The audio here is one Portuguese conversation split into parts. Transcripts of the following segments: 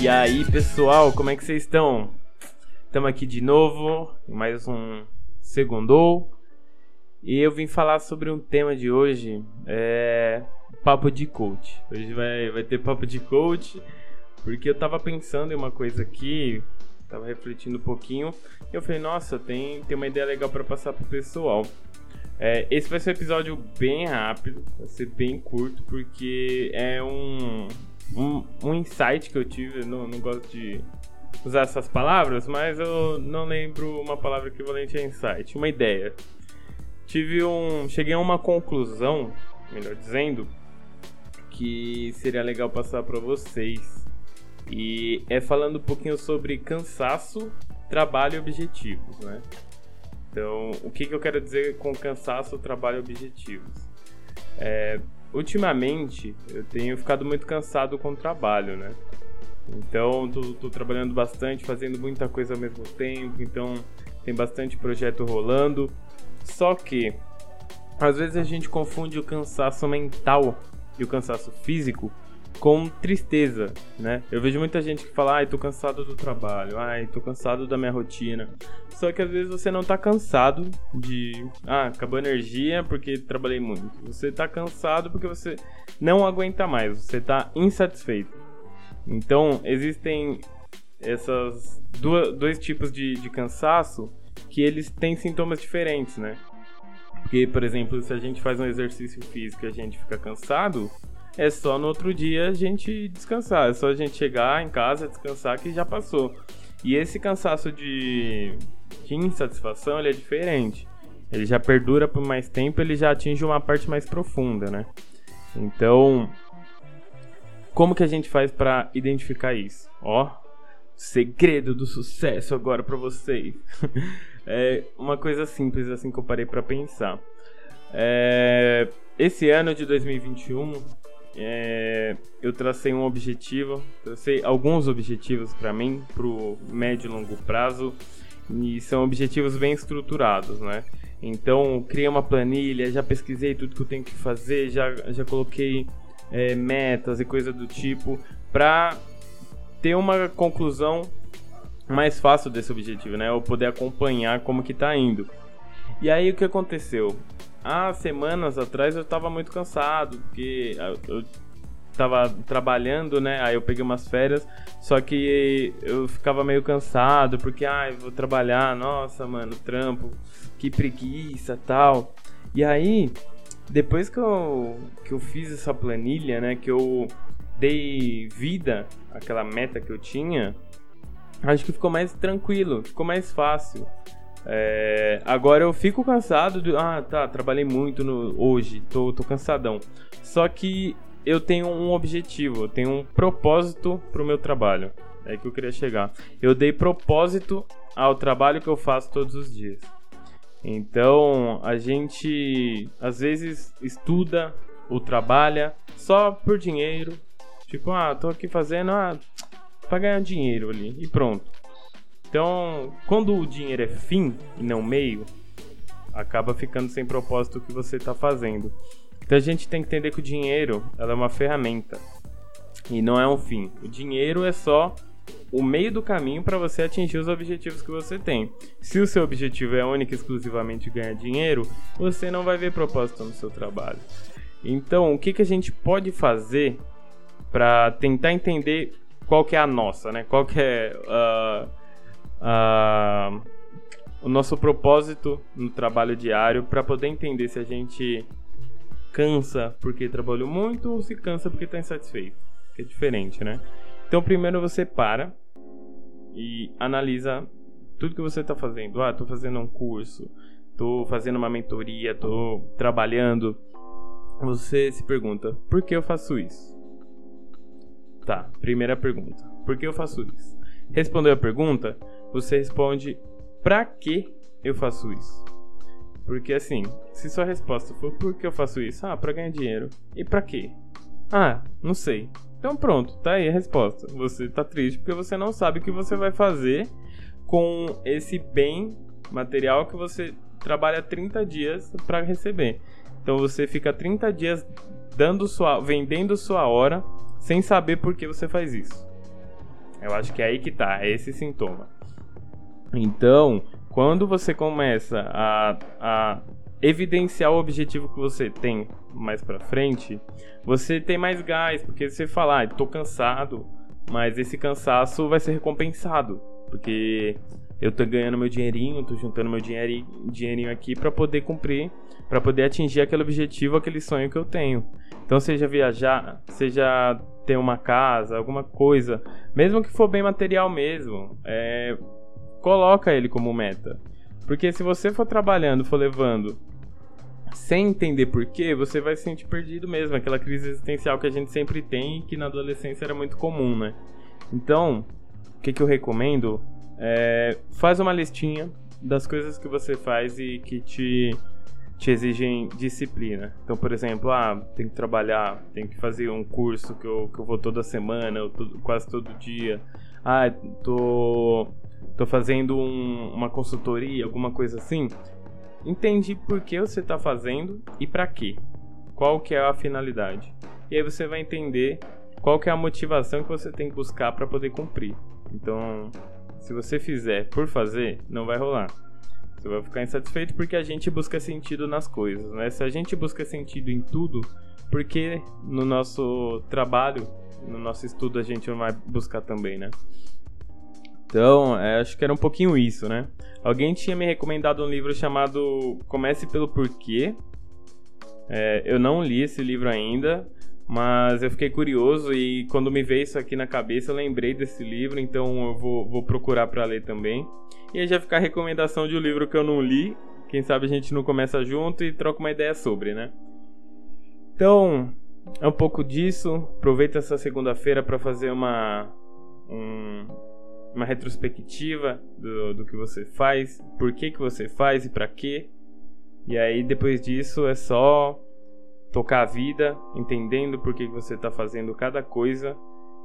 E aí, pessoal, como é que vocês estão? Estamos aqui de novo, mais um Segundou. E eu vim falar sobre um tema de hoje, é papo de coach. Hoje vai, vai ter papo de coach, porque eu tava pensando em uma coisa aqui, tava refletindo um pouquinho, e eu falei, nossa, tem, tem uma ideia legal para passar pro pessoal. É, esse vai ser um episódio bem rápido, vai ser bem curto, porque é um, um, um insight que eu tive, não, não gosto de usar essas palavras, mas eu não lembro uma palavra equivalente a insight, uma ideia. Tive um. Cheguei a uma conclusão, melhor dizendo, que seria legal passar para vocês. E é falando um pouquinho sobre cansaço, trabalho e objetivos, né? Então, o que, que eu quero dizer com cansaço, trabalho e objetivos? É, ultimamente, eu tenho ficado muito cansado com o trabalho, né? Então, tô, tô, trabalhando bastante, fazendo muita coisa ao mesmo tempo, então tem bastante projeto rolando. Só que, às vezes a gente confunde o cansaço mental e o cansaço físico com tristeza, né? Eu vejo muita gente que fala, ai, tô cansado do trabalho, ai, tô cansado da minha rotina. Só que às vezes você não tá cansado de, ah, acabou a energia porque trabalhei muito. Você tá cansado porque você não aguenta mais, você tá insatisfeito. Então, existem essas duas, dois tipos de, de cansaço que eles têm sintomas diferentes, né? Porque, por exemplo, se a gente faz um exercício físico e a gente fica cansado, é só no outro dia a gente descansar. É só a gente chegar em casa, descansar que já passou. E esse cansaço de, de insatisfação ele é diferente. Ele já perdura por mais tempo, ele já atinge uma parte mais profunda, né? Então, como que a gente faz para identificar isso? Ó, segredo do sucesso agora para vocês. é uma coisa simples assim que eu parei para pensar. É, esse ano de 2021 é, eu tracei um objetivo, tracei alguns objetivos para mim, pro médio e longo prazo, e são objetivos bem estruturados, né? Então, criei uma planilha, já pesquisei tudo que eu tenho que fazer, já, já coloquei é, metas e coisa do tipo, para ter uma conclusão mais fácil desse objetivo, né? Eu poder acompanhar como que tá indo. E aí o que aconteceu? Há semanas atrás eu tava muito cansado, porque eu tava trabalhando, né? Aí eu peguei umas férias, só que eu ficava meio cansado, porque ai, ah, vou trabalhar, nossa, mano, trampo, que preguiça, tal. E aí, depois que eu que eu fiz essa planilha, né, que eu dei vida àquela meta que eu tinha, acho que ficou mais tranquilo, ficou mais fácil. É, agora eu fico cansado de. Ah, tá, trabalhei muito no, hoje, tô, tô cansadão. Só que eu tenho um objetivo, eu tenho um propósito pro meu trabalho. É que eu queria chegar. Eu dei propósito ao trabalho que eu faço todos os dias. Então, a gente às vezes estuda ou trabalha só por dinheiro. Tipo, ah, tô aqui fazendo ah, pra ganhar dinheiro ali e pronto. Então, quando o dinheiro é fim e não meio, acaba ficando sem propósito o que você está fazendo. Então a gente tem que entender que o dinheiro ela é uma ferramenta e não é um fim. O dinheiro é só o meio do caminho para você atingir os objetivos que você tem. Se o seu objetivo é único e exclusivamente ganhar dinheiro, você não vai ver propósito no seu trabalho. Então, o que, que a gente pode fazer para tentar entender qual que é a nossa, né? Qual que é uh, uh, o nosso propósito no trabalho diário para poder entender se a gente cansa porque trabalhou muito ou se cansa porque está insatisfeito. É diferente, né? Então, primeiro você para e analisa tudo que você está fazendo. Ah, estou fazendo um curso, estou fazendo uma mentoria, estou trabalhando. Você se pergunta: por que eu faço isso? Tá, primeira pergunta: por que eu faço isso? Respondeu a pergunta? Você responde pra que eu faço isso? Porque assim, se sua resposta for por que eu faço isso? Ah, pra ganhar dinheiro. E pra quê? Ah, não sei. Então pronto, tá aí a resposta. Você tá triste porque você não sabe o que você vai fazer com esse bem material que você trabalha 30 dias para receber. Então você fica 30 dias dando sua, vendendo sua hora sem saber por que você faz isso. Eu acho que é aí que tá, é esse sintoma. Então, quando você começa a, a evidenciar o objetivo que você tem mais para frente, você tem mais gás, porque você fala, ah, tô cansado, mas esse cansaço vai ser recompensado, porque eu tô ganhando meu dinheirinho, tô juntando meu dinheirinho, dinheirinho aqui para poder cumprir, para poder atingir aquele objetivo, aquele sonho que eu tenho. Então, seja viajar, seja ter uma casa, alguma coisa, mesmo que for bem material mesmo, é, coloca ele como meta. Porque se você for trabalhando, for levando sem entender porquê, você vai se sentir perdido mesmo. Aquela crise existencial que a gente sempre tem e que na adolescência era muito comum, né? Então, o que, que eu recomendo? É, faz uma listinha das coisas que você faz e que te, te exigem disciplina. Então, por exemplo, ah, tem que trabalhar, tem que fazer um curso que eu, que eu vou toda semana, ou quase todo dia. Ah, tô, tô fazendo um, uma consultoria, alguma coisa assim entende por que você está fazendo e para quê. Qual que é a finalidade. E aí você vai entender qual que é a motivação que você tem que buscar para poder cumprir. Então, se você fizer por fazer, não vai rolar. Você vai ficar insatisfeito porque a gente busca sentido nas coisas, né? Se a gente busca sentido em tudo, porque no nosso trabalho, no nosso estudo a gente não vai buscar também, né? Então, é, acho que era um pouquinho isso, né? Alguém tinha me recomendado um livro chamado Comece pelo Porquê. É, eu não li esse livro ainda, mas eu fiquei curioso e quando me veio isso aqui na cabeça eu lembrei desse livro, então eu vou, vou procurar para ler também. E aí já fica a recomendação de um livro que eu não li. Quem sabe a gente não começa junto e troca uma ideia sobre, né? Então, é um pouco disso. Aproveita essa segunda-feira para fazer uma um, uma retrospectiva do, do que você faz, por que, que você faz e para quê. E aí depois disso é só tocar a vida, entendendo por que, que você está fazendo cada coisa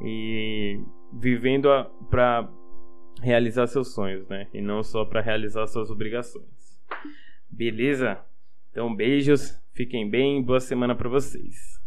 e vivendo para realizar seus sonhos, né? E não só para realizar suas obrigações. Beleza? Então beijos, fiquem bem, boa semana para vocês.